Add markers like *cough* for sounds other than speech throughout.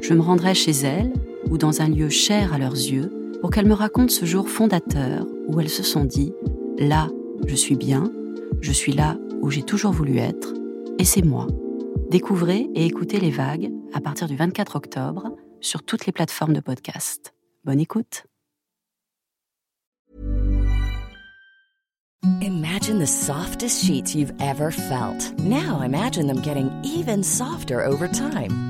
Je me rendrai chez elles ou dans un lieu cher à leurs yeux pour qu'elles me racontent ce jour fondateur où elles se sont dit ⁇ Là, je suis bien, je suis là où j'ai toujours voulu être, et c'est moi. Découvrez et écoutez les vagues à partir du 24 octobre sur toutes les plateformes de podcast. Bonne écoute. Imagine the softest sheets you've ever felt. Now imagine them getting even softer over time.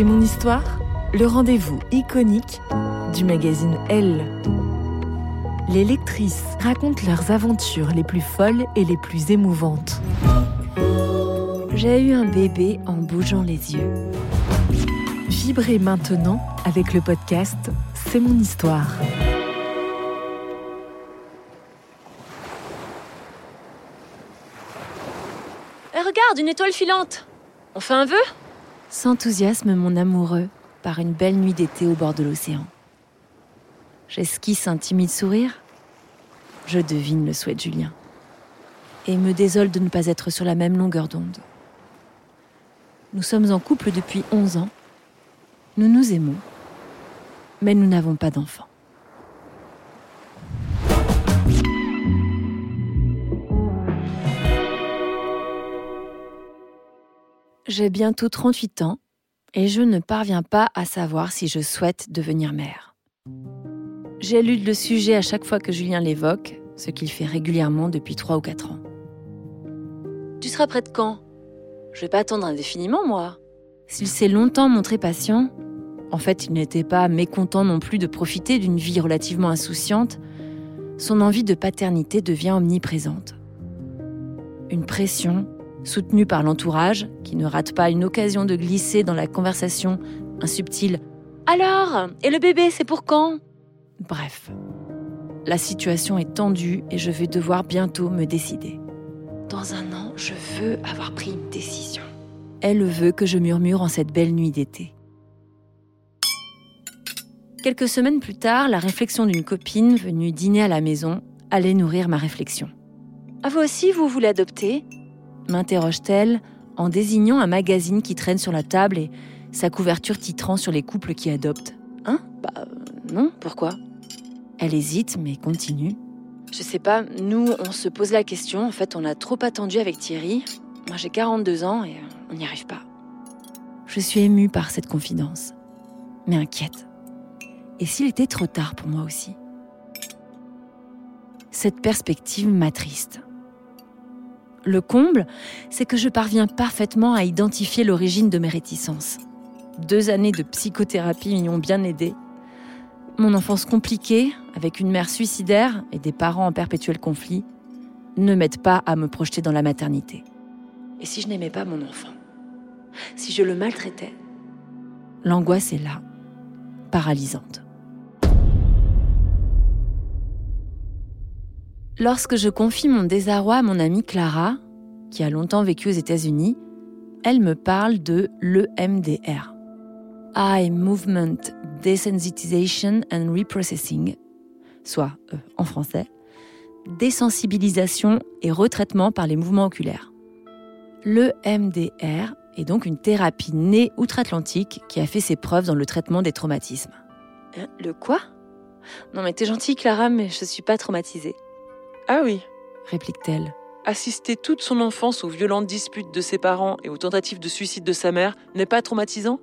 C'est mon histoire, le rendez-vous iconique du magazine Elle. Les lectrices racontent leurs aventures les plus folles et les plus émouvantes. J'ai eu un bébé en bougeant les yeux. Vibrez maintenant avec le podcast C'est mon histoire. Eh, regarde, une étoile filante On fait un vœu? S'enthousiasme mon amoureux par une belle nuit d'été au bord de l'océan. J'esquisse un timide sourire. Je devine le souhait de Julien. Et me désole de ne pas être sur la même longueur d'onde. Nous sommes en couple depuis 11 ans. Nous nous aimons. Mais nous n'avons pas d'enfants. J'ai bientôt 38 ans et je ne parviens pas à savoir si je souhaite devenir mère. J'ai lu le sujet à chaque fois que Julien l'évoque, ce qu'il fait régulièrement depuis 3 ou 4 ans. Tu seras prête quand? Je vais pas attendre indéfiniment, moi. S'il s'est longtemps montré patient, en fait il n'était pas mécontent non plus de profiter d'une vie relativement insouciante, son envie de paternité devient omniprésente. Une pression soutenu par l'entourage, qui ne rate pas une occasion de glisser dans la conversation un subtil Alors Et le bébé, c'est pour quand? Bref, la situation est tendue et je vais devoir bientôt me décider. Dans un an, je veux avoir pris une décision. Elle veut que je murmure en cette belle nuit d'été. Quelques semaines plus tard, la réflexion d'une copine venue dîner à la maison allait nourrir ma réflexion. À vous aussi, vous voulez adopter? M'interroge-t-elle en désignant un magazine qui traîne sur la table et sa couverture titrant sur les couples qui adoptent. Hein? Bah euh, non, pourquoi? Elle hésite mais continue. Je sais pas, nous on se pose la question, en fait on a trop attendu avec Thierry. Moi j'ai 42 ans et on n'y arrive pas. Je suis émue par cette confidence, mais inquiète. Et s'il était trop tard pour moi aussi? Cette perspective m'attriste. Le comble, c'est que je parviens parfaitement à identifier l'origine de mes réticences. Deux années de psychothérapie m'y ont bien aidé. Mon enfance compliquée, avec une mère suicidaire et des parents en perpétuel conflit, ne m'aide pas à me projeter dans la maternité. Et si je n'aimais pas mon enfant? Si je le maltraitais? L'angoisse est là, paralysante. Lorsque je confie mon désarroi à mon amie Clara, qui a longtemps vécu aux États-Unis, elle me parle de l'EMDR. Eye Movement Desensitization and Reprocessing, soit, euh, en français, désensibilisation et retraitement par les mouvements oculaires. Le MDR est donc une thérapie née outre-Atlantique qui a fait ses preuves dans le traitement des traumatismes. Hein, Le quoi? Non mais t'es gentille Clara, mais je suis pas traumatisée. Ah oui, réplique-t-elle. assister toute son enfance aux violentes disputes de ses parents et aux tentatives de suicide de sa mère n'est pas traumatisant?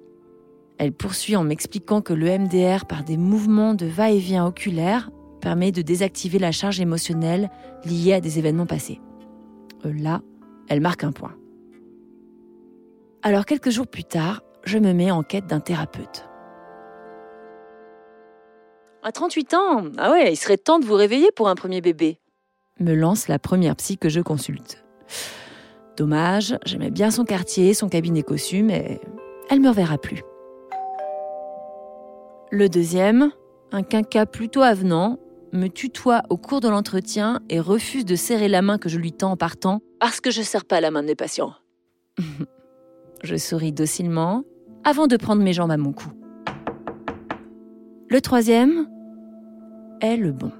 Elle poursuit en m'expliquant que le MDR, par des mouvements de va-et-vient oculaire, permet de désactiver la charge émotionnelle liée à des événements passés. Euh, Là, elle marque un point. Alors quelques jours plus tard, je me mets en quête d'un thérapeute. À 38 ans Ah ouais, il serait temps de vous réveiller pour un premier bébé. Me lance la première psy que je consulte. Dommage, j'aimais bien son quartier, son cabinet cossu, mais elle me reverra plus. Le deuxième, un quinca plutôt avenant, me tutoie au cours de l'entretien et refuse de serrer la main que je lui tends en partant. Parce que je serre pas la main de mes patients. *laughs* Je souris docilement avant de prendre mes jambes à mon cou. Le troisième est le bon.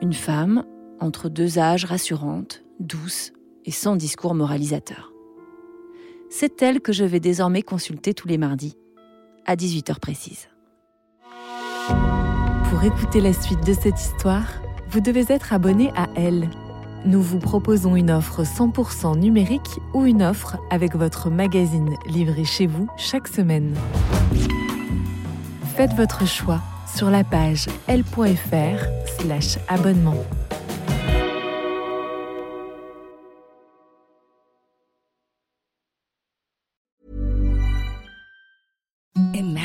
Une femme entre deux âges rassurante, douce et sans discours moralisateur. C'est elle que je vais désormais consulter tous les mardis, à 18h précise. Pour écouter la suite de cette histoire, vous devez être abonné à Elle. Nous vous proposons une offre 100% numérique ou une offre avec votre magazine livré chez vous chaque semaine. Faites votre choix sur la page l.fr